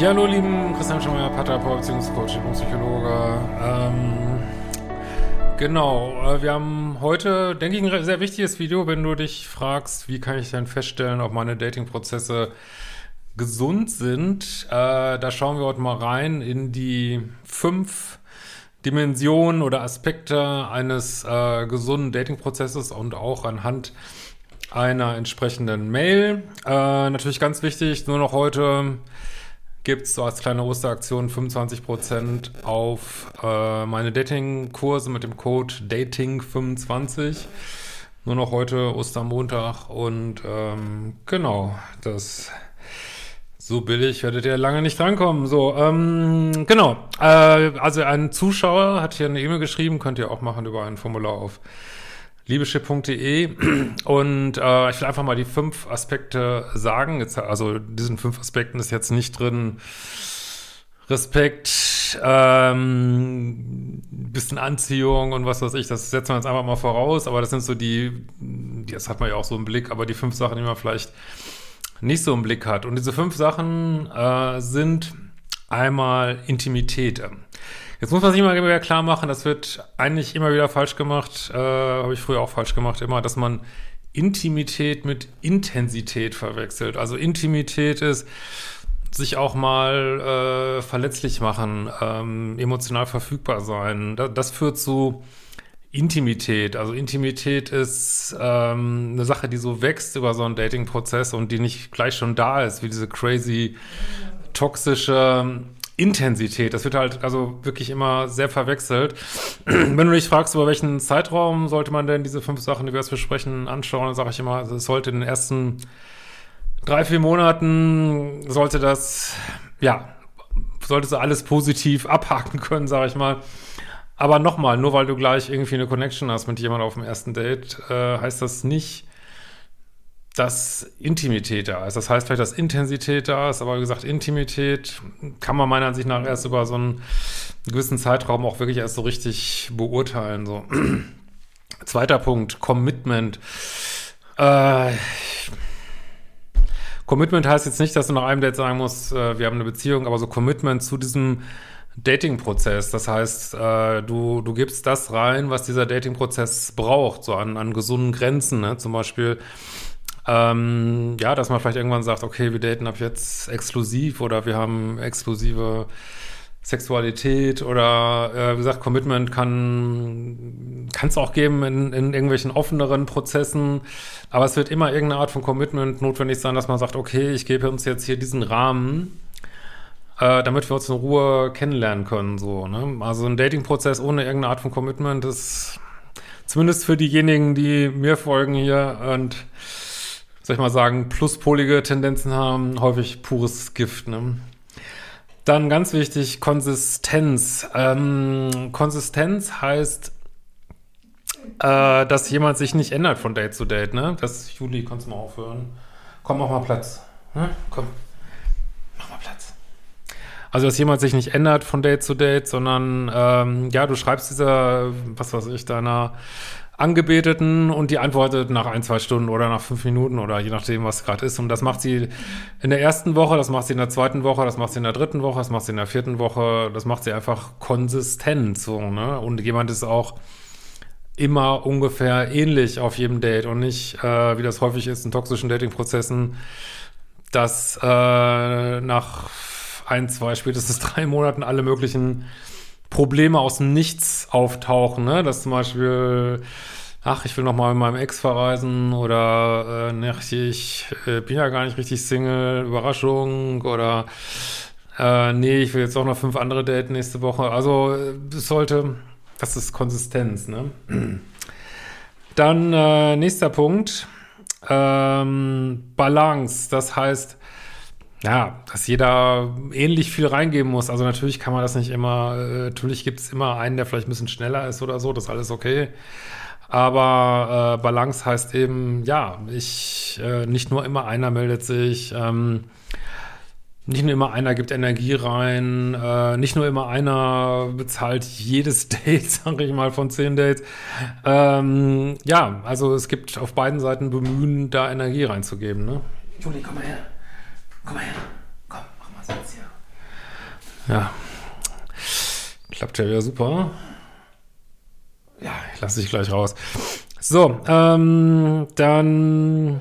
Ja, hallo lieben Christian Schemmer, Paartherapeut, Beziehungscoach, Psychologe. Ähm, genau, äh, wir haben heute, denke ich, ein sehr wichtiges Video, wenn du dich fragst, wie kann ich denn feststellen, ob meine Datingprozesse gesund sind. Äh, da schauen wir heute mal rein in die fünf Dimensionen oder Aspekte eines äh, gesunden Datingprozesses und auch anhand einer entsprechenden Mail. Äh, natürlich ganz wichtig, nur noch heute gibt es so als kleine Osteraktion 25% auf äh, meine Dating-Kurse mit dem Code Dating25. Nur noch heute Ostermontag und ähm, genau, das so billig werdet ihr lange nicht drankommen. So, ähm, genau. Äh, also ein Zuschauer hat hier eine E-Mail geschrieben, könnt ihr auch machen über ein Formular auf liebeschip.de und äh, ich will einfach mal die fünf Aspekte sagen. Jetzt, also diesen fünf Aspekten ist jetzt nicht drin Respekt, ähm, bisschen Anziehung und was weiß ich, das setzen wir jetzt einfach mal voraus, aber das sind so die, das hat man ja auch so im Blick, aber die fünf Sachen, die man vielleicht nicht so im Blick hat. Und diese fünf Sachen äh, sind einmal Intimität. Jetzt muss man sich immer wieder klar machen, das wird eigentlich immer wieder falsch gemacht, äh, habe ich früher auch falsch gemacht, immer, dass man Intimität mit Intensität verwechselt. Also Intimität ist sich auch mal äh, verletzlich machen, ähm, emotional verfügbar sein. Das, das, führt zu Intimität. Also Intimität ist ähm, eine Sache, die so wächst über so einen Dating-Prozess und die nicht gleich schon da ist, wie diese crazy toxische Intensität. Das wird halt also wirklich immer sehr verwechselt. Wenn du dich fragst, über welchen Zeitraum sollte man denn diese fünf Sachen, die wir jetzt besprechen, anschauen, dann sage ich immer, also es sollte in den ersten drei, vier Monaten sollte das, ja, solltest du alles positiv abhaken können, sage ich mal. Aber nochmal, nur weil du gleich irgendwie eine Connection hast mit jemandem auf dem ersten Date, äh, heißt das nicht, dass Intimität da ist. Das heißt vielleicht, dass Intensität da ist, aber wie gesagt, Intimität kann man meiner Ansicht nach erst über so einen gewissen Zeitraum auch wirklich erst so richtig beurteilen. So. Zweiter Punkt, Commitment. Äh, Commitment heißt jetzt nicht, dass du nach einem Date sagen musst, äh, wir haben eine Beziehung, aber so Commitment zu diesem Dating-Prozess. Das heißt, äh, du, du gibst das rein, was dieser Dating-Prozess braucht, so an, an gesunden Grenzen. Ne? Zum Beispiel ähm, ja, dass man vielleicht irgendwann sagt, okay, wir daten ab jetzt exklusiv oder wir haben exklusive Sexualität oder äh, wie gesagt, Commitment kann es auch geben in, in irgendwelchen offeneren Prozessen, aber es wird immer irgendeine Art von Commitment notwendig sein, dass man sagt, okay, ich gebe uns jetzt hier diesen Rahmen, äh, damit wir uns in Ruhe kennenlernen können. So, ne? Also ein Dating-Prozess ohne irgendeine Art von Commitment ist zumindest für diejenigen, die mir folgen hier und soll ich mal sagen, pluspolige Tendenzen haben, häufig pures Gift. Ne? Dann ganz wichtig, Konsistenz. Ähm, Konsistenz heißt, äh, dass jemand sich nicht ändert von Date zu Date. Ne? Das, Juli, kannst du mal aufhören. Komm, mach mal Platz. Ne? Komm, mach mal Platz. Also, dass jemand sich nicht ändert von Date zu Date, sondern, ähm, ja, du schreibst dieser, was weiß ich, deiner Angebeteten und die antwortet nach ein, zwei Stunden oder nach fünf Minuten oder je nachdem, was gerade ist. Und das macht sie in der ersten Woche, das macht sie in der zweiten Woche, das macht sie in der dritten Woche, das macht sie in der vierten Woche, das macht sie einfach konsistent so, ne? Und jemand ist auch immer ungefähr ähnlich auf jedem Date und nicht, äh, wie das häufig ist in toxischen Dating-Prozessen, dass äh, nach ein, zwei, spätestens drei Monaten alle möglichen Probleme aus dem Nichts auftauchen, ne? Dass zum Beispiel ach, ich will noch mal mit meinem Ex verreisen oder äh, ne, ich äh, bin ja gar nicht richtig Single, Überraschung oder äh, nee, ich will jetzt auch noch fünf andere daten nächste Woche. Also es sollte, das ist Konsistenz, ne? Dann äh, nächster Punkt, ähm, Balance, das heißt, ja, dass jeder ähnlich viel reingeben muss. Also natürlich kann man das nicht immer, äh, natürlich gibt es immer einen, der vielleicht ein bisschen schneller ist oder so, das ist alles okay. Aber äh, Balance heißt eben, ja, ich, äh, nicht nur immer einer meldet sich, ähm, nicht nur immer einer gibt Energie rein, äh, nicht nur immer einer bezahlt jedes Date, sage ich mal, von zehn Dates. Ähm, ja, also es gibt auf beiden Seiten Bemühen, da Energie reinzugeben. Ne? Juli, komm mal her. Komm mal her. Komm, mach mal Satz hier. Ja. Klappt ja wieder super. Ja, ich lasse dich gleich raus. So, ähm, dann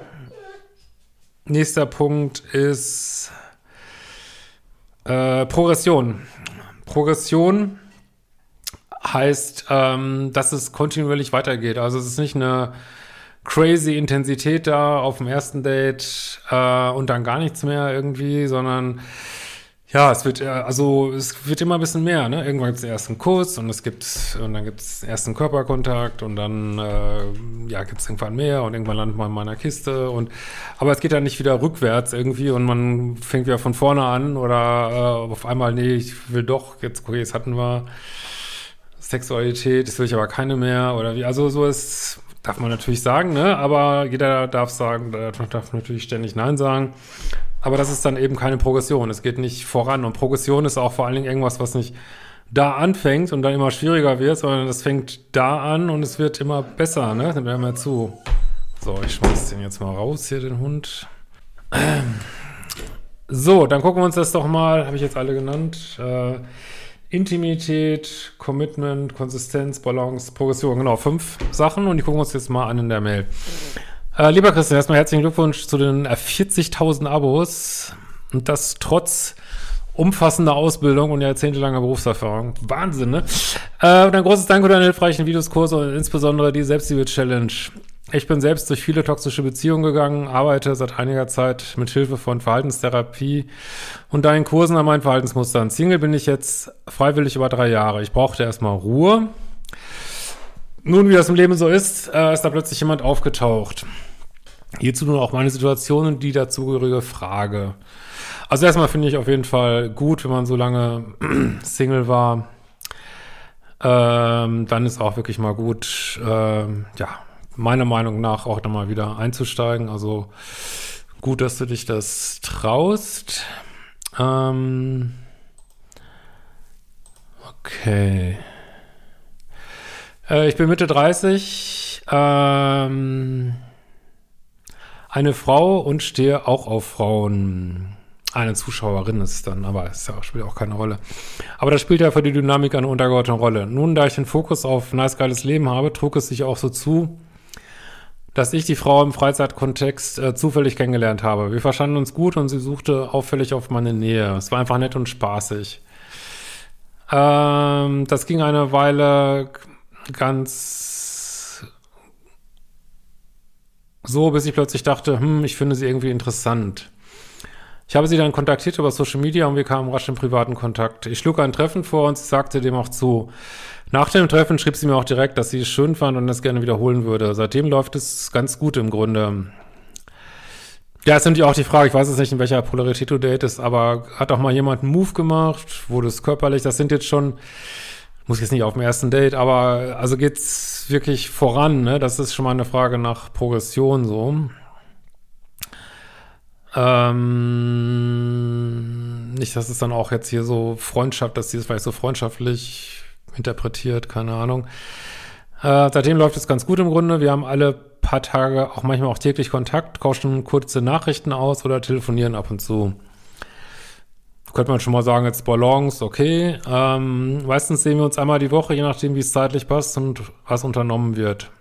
nächster Punkt ist äh, Progression. Progression heißt, ähm, dass es kontinuierlich weitergeht. Also es ist nicht eine crazy Intensität da auf dem ersten Date äh, und dann gar nichts mehr irgendwie, sondern ja, es wird, äh, also es wird immer ein bisschen mehr, ne? Irgendwann gibt es erst einen Kuss und es gibt, und dann gibt es erst einen Körperkontakt und dann, äh, ja, gibt es irgendwann mehr und irgendwann landet man in meiner Kiste und, aber es geht dann nicht wieder rückwärts irgendwie und man fängt wieder von vorne an oder äh, auf einmal, nee, ich will doch, jetzt, okay, jetzt hatten wir Sexualität, jetzt will ich aber keine mehr oder wie, also so ist, darf man natürlich sagen, ne? Aber jeder darf sagen, darf natürlich ständig Nein sagen. Aber das ist dann eben keine Progression. Es geht nicht voran. Und Progression ist auch vor allen Dingen irgendwas, was nicht da anfängt und dann immer schwieriger wird, sondern es fängt da an und es wird immer besser, ne? Dann wir zu. So, ich schmeiß den jetzt mal raus hier, den Hund. So, dann gucken wir uns das doch mal, habe ich jetzt alle genannt. Äh, Intimität, Commitment, Konsistenz, Balance, Progression, genau, fünf Sachen und die gucken wir uns jetzt mal an in der Mail. Äh, lieber Christian, erstmal herzlichen Glückwunsch zu den 40.000 äh, Abos und das trotz umfassender Ausbildung und jahrzehntelanger Berufserfahrung. Wahnsinn, ne? Äh, und ein großes Dank für deine hilfreichen Videos, Kurse und insbesondere die Selbstliebe-Challenge. Ich bin selbst durch viele toxische Beziehungen gegangen, arbeite seit einiger Zeit mit Hilfe von Verhaltenstherapie und deinen Kursen an meinen Verhaltensmustern. Single bin ich jetzt freiwillig über drei Jahre. Ich brauchte erstmal Ruhe. Nun, wie das im Leben so ist, äh, ist da plötzlich jemand aufgetaucht. Hierzu nun auch meine Situation und die dazugehörige Frage. Also erstmal finde ich auf jeden Fall gut, wenn man so lange Single war. Ähm, dann ist auch wirklich mal gut, ähm, ja, meiner Meinung nach auch nochmal wieder einzusteigen. Also gut, dass du dich das traust. Ähm, okay. Äh, ich bin Mitte 30. Ähm, eine Frau und stehe auch auf Frauen. Eine Zuschauerin ist dann, aber es ja, spielt auch keine Rolle. Aber das spielt ja für die Dynamik eine untergeordnete Rolle. Nun, da ich den Fokus auf nice geiles Leben habe, trug es sich auch so zu, dass ich die Frau im Freizeitkontext äh, zufällig kennengelernt habe. Wir verstanden uns gut und sie suchte auffällig auf meine Nähe. Es war einfach nett und spaßig. Ähm, das ging eine Weile ganz so, bis ich plötzlich dachte, hm, ich finde sie irgendwie interessant. Ich habe sie dann kontaktiert über Social Media und wir kamen rasch in privaten Kontakt. Ich schlug ein Treffen vor und sie sagte dem auch zu. Nach dem Treffen schrieb sie mir auch direkt, dass sie es schön fand und es gerne wiederholen würde. Seitdem läuft es ganz gut im Grunde. Ja, ist natürlich auch die Frage, ich weiß jetzt nicht, in welcher Polarität du datest, aber hat auch mal jemand einen Move gemacht? Wurde es körperlich? Das sind jetzt schon, muss jetzt nicht auf dem ersten Date, aber also geht's wirklich voran, ne? Das ist schon mal eine Frage nach Progression so. Ähm, nicht, dass es dann auch jetzt hier so Freundschaft, dass sie es vielleicht so freundschaftlich interpretiert, keine Ahnung. Äh, seitdem läuft es ganz gut im Grunde. Wir haben alle paar Tage, auch manchmal auch täglich Kontakt, tauschen kurze Nachrichten aus oder telefonieren ab und zu könnte man schon mal sagen, jetzt Balance, okay. Ähm, meistens sehen wir uns einmal die Woche, je nachdem, wie es zeitlich passt und was unternommen wird.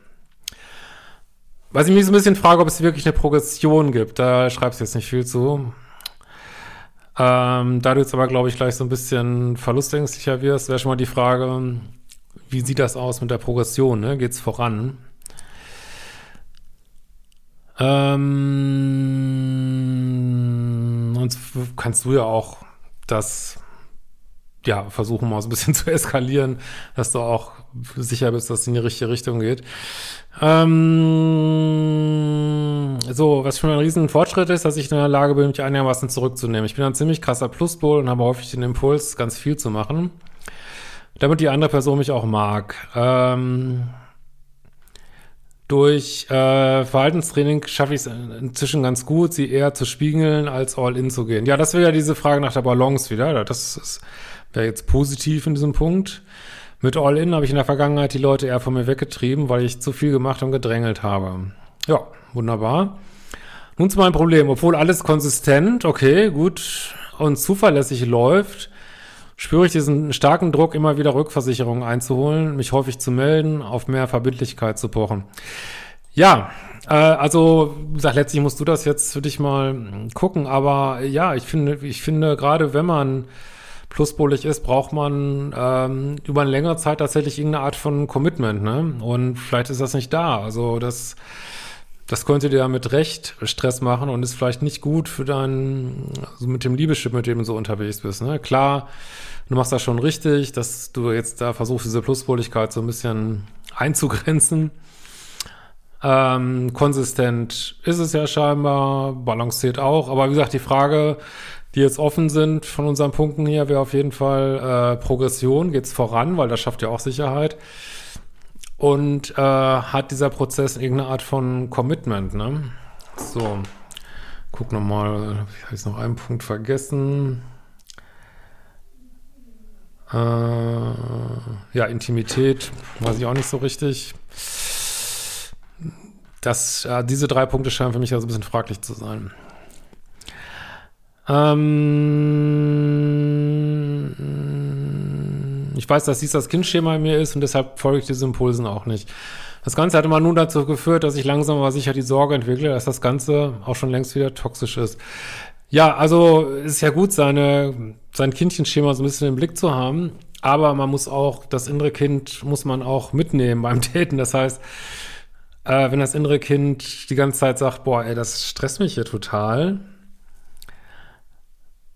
Was ich mich so ein bisschen frage, ob es wirklich eine Progression gibt, da schreibst du jetzt nicht viel zu. Ähm, da du jetzt aber, glaube ich, gleich so ein bisschen verlustängstlicher wirst, wäre schon mal die Frage, wie sieht das aus mit der Progression? Ne? Geht es voran? Ähm, und kannst du ja auch das ja, versuchen mal so ein bisschen zu eskalieren, dass du auch sicher bist, dass es in die richtige Richtung geht. Ähm, so, was schon ein riesen Fortschritt ist, dass ich in der Lage bin, mich einigermaßen zurückzunehmen. Ich bin ein ziemlich krasser Pluspol und habe häufig den Impuls, ganz viel zu machen, damit die andere Person mich auch mag. Ähm, durch äh, Verhaltenstraining schaffe ich es inzwischen ganz gut, sie eher zu spiegeln, als all in zu gehen. Ja, das wäre ja diese Frage nach der Balance wieder. Das ist wäre jetzt positiv in diesem Punkt. Mit All-In habe ich in der Vergangenheit die Leute eher von mir weggetrieben, weil ich zu viel gemacht und gedrängelt habe. Ja, wunderbar. Nun zu meinem Problem. Obwohl alles konsistent, okay, gut und zuverlässig läuft, spüre ich diesen starken Druck, immer wieder Rückversicherungen einzuholen, mich häufig zu melden, auf mehr Verbindlichkeit zu pochen. Ja, äh, also, gesagt, letztlich musst du das jetzt für dich mal gucken, aber ja, ich finde, ich finde, gerade wenn man pluspolig ist, braucht man ähm, über eine längere Zeit tatsächlich irgendeine Art von Commitment, ne? Und vielleicht ist das nicht da. Also das, das könnte dir mit Recht Stress machen und ist vielleicht nicht gut für deinen, also mit dem Liebeschip, mit dem du so unterwegs bist. Ne? Klar, du machst das schon richtig, dass du jetzt da versuchst, diese Pluspoligkeit so ein bisschen einzugrenzen. Ähm, konsistent ist es ja scheinbar, balanciert auch, aber wie gesagt, die Frage, die jetzt offen sind von unseren Punkten hier, wäre auf jeden Fall äh, Progression, geht's voran, weil das schafft ja auch Sicherheit. Und äh, hat dieser Prozess irgendeine Art von Commitment, ne? So, guck nochmal, habe ich jetzt noch einen Punkt vergessen. Äh, ja, Intimität, weiß ich auch nicht so richtig. Das, äh, diese drei Punkte scheinen für mich also ein bisschen fraglich zu sein. Ähm, ich weiß, dass dies das Kindschema in mir ist und deshalb folge ich diesen Impulsen auch nicht. Das Ganze hat immer nun dazu geführt, dass ich langsam aber sicher die Sorge entwickle, dass das Ganze auch schon längst wieder toxisch ist. Ja, also ist ja gut, seine, sein Kindchenschema so ein bisschen im Blick zu haben, aber man muss auch, das innere Kind muss man auch mitnehmen beim Daten. Das heißt, äh, wenn das innere Kind die ganze Zeit sagt, boah, ey, das stresst mich hier total,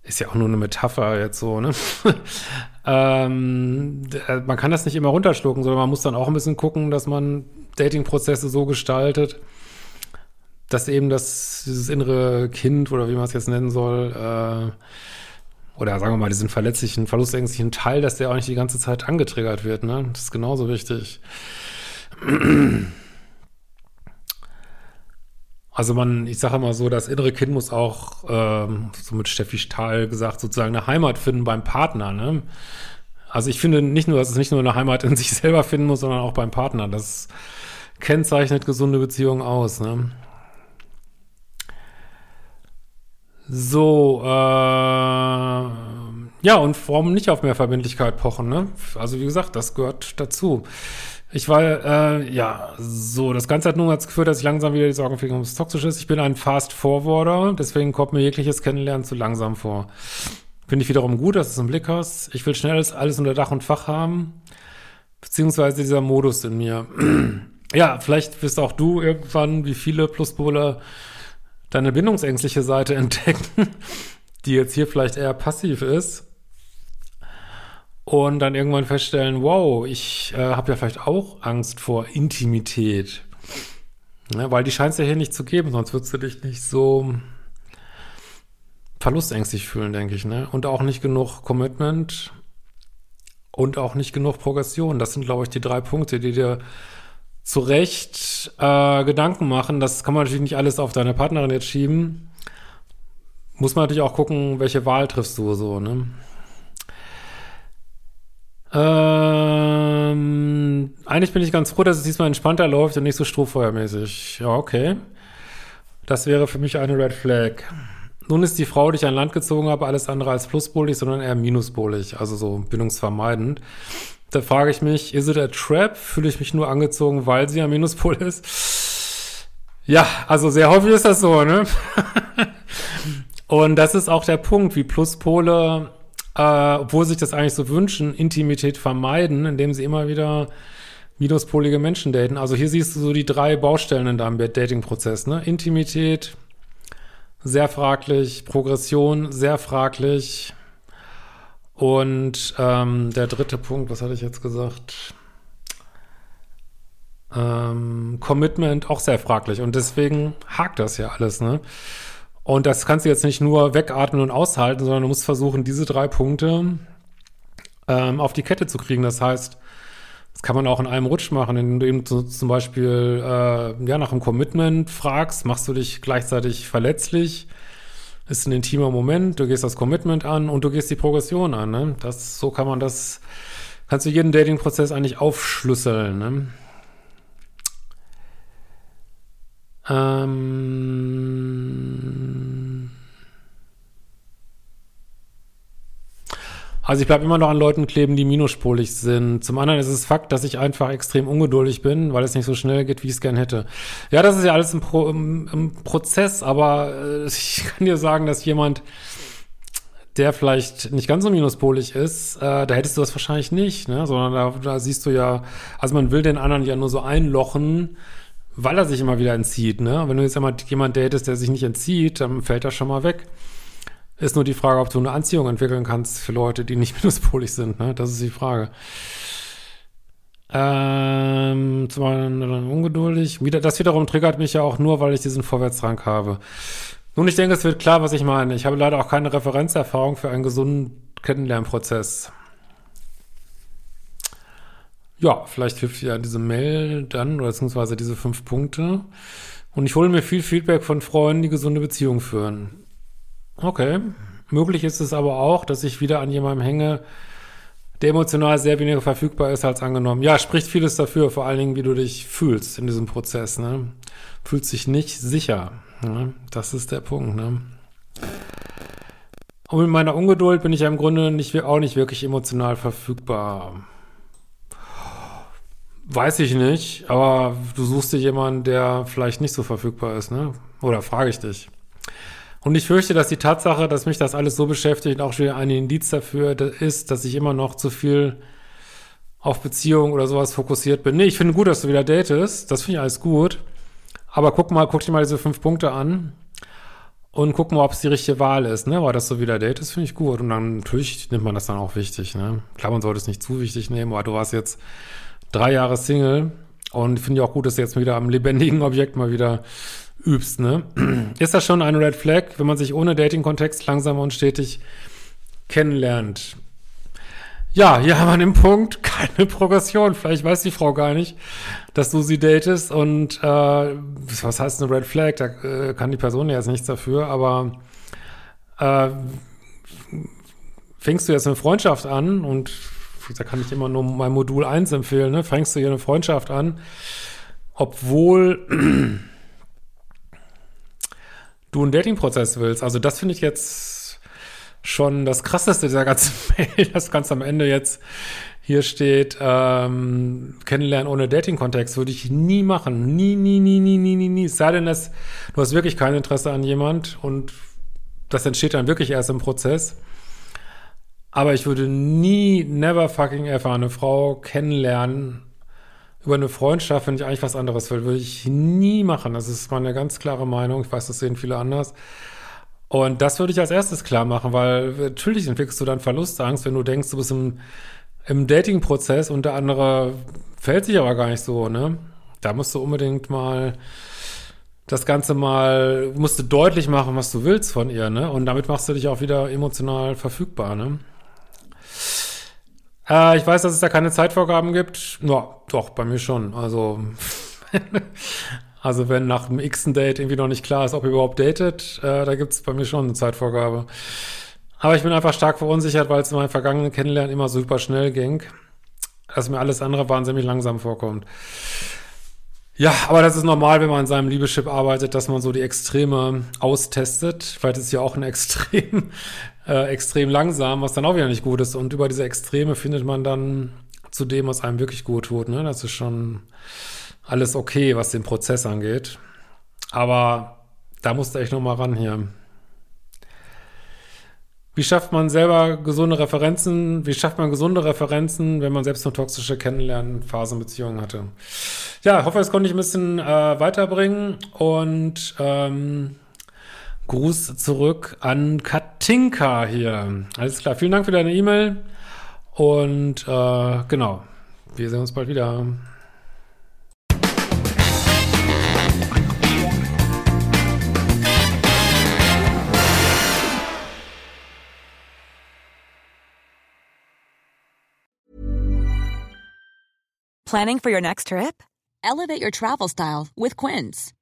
ist ja auch nur eine Metapher jetzt so, ne? ähm, äh, man kann das nicht immer runterschlucken, sondern man muss dann auch ein bisschen gucken, dass man Dating-Prozesse so gestaltet, dass eben das, dieses innere Kind oder wie man es jetzt nennen soll, äh, oder sagen wir mal, diesen verletzlichen, verlustängstlichen Teil, dass der auch nicht die ganze Zeit angetriggert wird, ne? Das ist genauso wichtig. Also man, ich sage immer so, das innere Kind muss auch, ähm, so mit Steffi Stahl gesagt, sozusagen eine Heimat finden beim Partner. Ne? Also ich finde nicht nur, dass es nicht nur eine Heimat in sich selber finden muss, sondern auch beim Partner. Das kennzeichnet gesunde Beziehungen aus. Ne? So, äh, ja, und warum nicht auf mehr Verbindlichkeit pochen, ne? Also wie gesagt, das gehört dazu. Ich war, äh, ja, so, das Ganze hat nun dazu geführt, dass ich langsam wieder die Sorgen kriege, ob es toxisch ist. Ich bin ein Fast-Forwarder, deswegen kommt mir jegliches Kennenlernen zu langsam vor. Finde ich wiederum gut, dass du es im Blick hast. Ich will schnell alles, alles unter Dach und Fach haben, beziehungsweise dieser Modus in mir. ja, vielleicht wirst auch du irgendwann, wie viele Pluspole, deine bindungsängstliche Seite entdecken, die jetzt hier vielleicht eher passiv ist und dann irgendwann feststellen, wow, ich äh, habe ja vielleicht auch Angst vor Intimität. Ne, weil die scheint es ja hier nicht zu geben, sonst würdest du dich nicht so verlustängstlich fühlen, denke ich. Ne? Und auch nicht genug Commitment und auch nicht genug Progression. Das sind, glaube ich, die drei Punkte, die dir zu Recht äh, Gedanken machen. Das kann man natürlich nicht alles auf deine Partnerin jetzt schieben. Muss man natürlich auch gucken, welche Wahl triffst du so, ne? Ähm, eigentlich bin ich ganz froh, dass es diesmal entspannter läuft und nicht so strohfeuermäßig. Ja, okay. Das wäre für mich eine Red Flag. Nun ist die Frau, die ich an Land gezogen habe, alles andere als pluspolig, sondern eher minuspolig, also so bindungsvermeidend. Da frage ich mich, is it a trap? Fühle ich mich nur angezogen, weil sie ein Minuspol ist? Ja, also sehr häufig ist das so, ne? und das ist auch der Punkt, wie Pluspole äh, obwohl sich das eigentlich so wünschen, Intimität vermeiden, indem sie immer wieder minuspolige Menschen daten. Also hier siehst du so die drei Baustellen in deinem Dating-Prozess, ne? Intimität, sehr fraglich, Progression, sehr fraglich. Und ähm, der dritte Punkt, was hatte ich jetzt gesagt? Ähm, Commitment auch sehr fraglich. Und deswegen hakt das ja alles, ne? Und das kannst du jetzt nicht nur wegatmen und aushalten, sondern du musst versuchen, diese drei Punkte ähm, auf die Kette zu kriegen. Das heißt, das kann man auch in einem Rutsch machen, indem du eben zum Beispiel äh, ja, nach einem Commitment fragst, machst du dich gleichzeitig verletzlich, ist ein intimer Moment, du gehst das Commitment an und du gehst die Progression an. Ne? Das, so kann man das, kannst du jeden Dating-Prozess eigentlich aufschlüsseln. Ne? Ähm also ich bleibe immer noch an Leuten kleben, die minuspolig sind. Zum anderen ist es Fakt, dass ich einfach extrem ungeduldig bin, weil es nicht so schnell geht, wie ich es gern hätte. Ja, das ist ja alles im, Pro, im Prozess, aber äh, ich kann dir sagen, dass jemand, der vielleicht nicht ganz so minuspolig ist, äh, da hättest du das wahrscheinlich nicht, ne? sondern da, da siehst du ja, also man will den anderen ja nur so einlochen, weil er sich immer wieder entzieht. Ne? Wenn du jetzt einmal jemand datest, der sich nicht entzieht, dann fällt er schon mal weg. Ist nur die Frage, ob du eine Anziehung entwickeln kannst für Leute, die nicht minuspolig sind. Ne? Das ist die Frage. Ähm, einen ungeduldig. Wieder, das wiederum triggert mich ja auch nur, weil ich diesen Vorwärtsdrang habe. Nun, ich denke, es wird klar, was ich meine. Ich habe leider auch keine Referenzerfahrung für einen gesunden Kennenlernprozess. Ja, vielleicht hilft ja diese Mail dann, oder beziehungsweise diese fünf Punkte. Und ich hole mir viel Feedback von Freunden, die gesunde Beziehungen führen. Okay. Möglich ist es aber auch, dass ich wieder an jemandem hänge, der emotional sehr weniger verfügbar ist als angenommen. Ja, spricht vieles dafür, vor allen Dingen, wie du dich fühlst in diesem Prozess. Ne? Fühlst dich nicht sicher. Ne? Das ist der Punkt. Ne? Und mit meiner Ungeduld bin ich ja im Grunde nicht, auch nicht wirklich emotional verfügbar. Weiß ich nicht, aber du suchst dir jemanden, der vielleicht nicht so verfügbar ist, ne? Oder frage ich dich. Und ich fürchte, dass die Tatsache, dass mich das alles so beschäftigt, auch schon ein Indiz dafür ist, dass ich immer noch zu viel auf Beziehung oder sowas fokussiert bin. Nee, ich finde gut, dass du wieder datest. Das finde ich alles gut. Aber guck mal, guck dir mal diese fünf Punkte an und guck mal, ob es die richtige Wahl ist, ne? Weil das so wieder datest, finde ich gut. Und dann natürlich nimmt man das dann auch wichtig, ne? Klar, man sollte es nicht zu wichtig nehmen, aber du warst jetzt drei Jahre Single und finde ich auch gut, dass du jetzt wieder am lebendigen Objekt mal wieder übst, ne? Ist das schon eine Red Flag, wenn man sich ohne Dating-Kontext langsam und stetig kennenlernt? Ja, hier haben wir den Punkt, keine Progression. Vielleicht weiß die Frau gar nicht, dass du sie datest und äh, was heißt eine Red Flag? Da äh, kann die Person ja jetzt nichts dafür, aber äh, fängst du jetzt eine Freundschaft an und da kann ich immer nur mein Modul 1 empfehlen, ne? Fängst du hier eine Freundschaft an, obwohl du einen Dating-Prozess willst. Also das finde ich jetzt schon das Krasseste dieser ganzen Mail, das ganz am Ende jetzt hier steht, ähm, kennenlernen ohne Dating-Kontext würde ich nie machen. Nie, nie, nie, nie, nie, nie, nie. Es sei denn, dass du hast wirklich kein Interesse an jemand und das entsteht dann wirklich erst im Prozess. Aber ich würde nie, never fucking ever eine Frau kennenlernen über eine Freundschaft, wenn ich eigentlich was anderes will, würde ich nie machen. Das ist meine ganz klare Meinung. Ich weiß, das sehen viele anders. Und das würde ich als erstes klar machen, weil natürlich entwickelst du dann Verlustangst, wenn du denkst, du bist im, im Dating-Prozess und der andere fällt sich aber gar nicht so, ne? Da musst du unbedingt mal das Ganze mal, musst du deutlich machen, was du willst von ihr, ne? Und damit machst du dich auch wieder emotional verfügbar, ne? Äh, ich weiß, dass es da keine Zeitvorgaben gibt. Ja, doch, bei mir schon. Also, also wenn nach dem x Date irgendwie noch nicht klar ist, ob ihr überhaupt datet, äh, da gibt es bei mir schon eine Zeitvorgabe. Aber ich bin einfach stark verunsichert, weil es in meinem vergangenen Kennenlernen immer super schnell ging, dass mir alles andere wahnsinnig langsam vorkommt. Ja, aber das ist normal, wenn man in seinem Liebeschip arbeitet, dass man so die Extreme austestet. Vielleicht ist ja auch ein Extrem äh, extrem langsam, was dann auch wieder nicht gut ist. Und über diese Extreme findet man dann zu dem, was einem wirklich gut tut. Ne? Das ist schon alles okay, was den Prozess angeht. Aber da musste ich noch mal ran hier. Wie schafft man selber gesunde Referenzen? Wie schafft man gesunde Referenzen, wenn man selbst eine toxische Kennenlernphasenbeziehung hatte? Ja, hoffe, es konnte ich ein bisschen äh, weiterbringen und ähm, Gruß zurück an Katinka hier. Alles klar, vielen Dank für deine E-Mail und äh, genau, wir sehen uns bald wieder. Planning for your next trip? Elevate your travel style with Quince.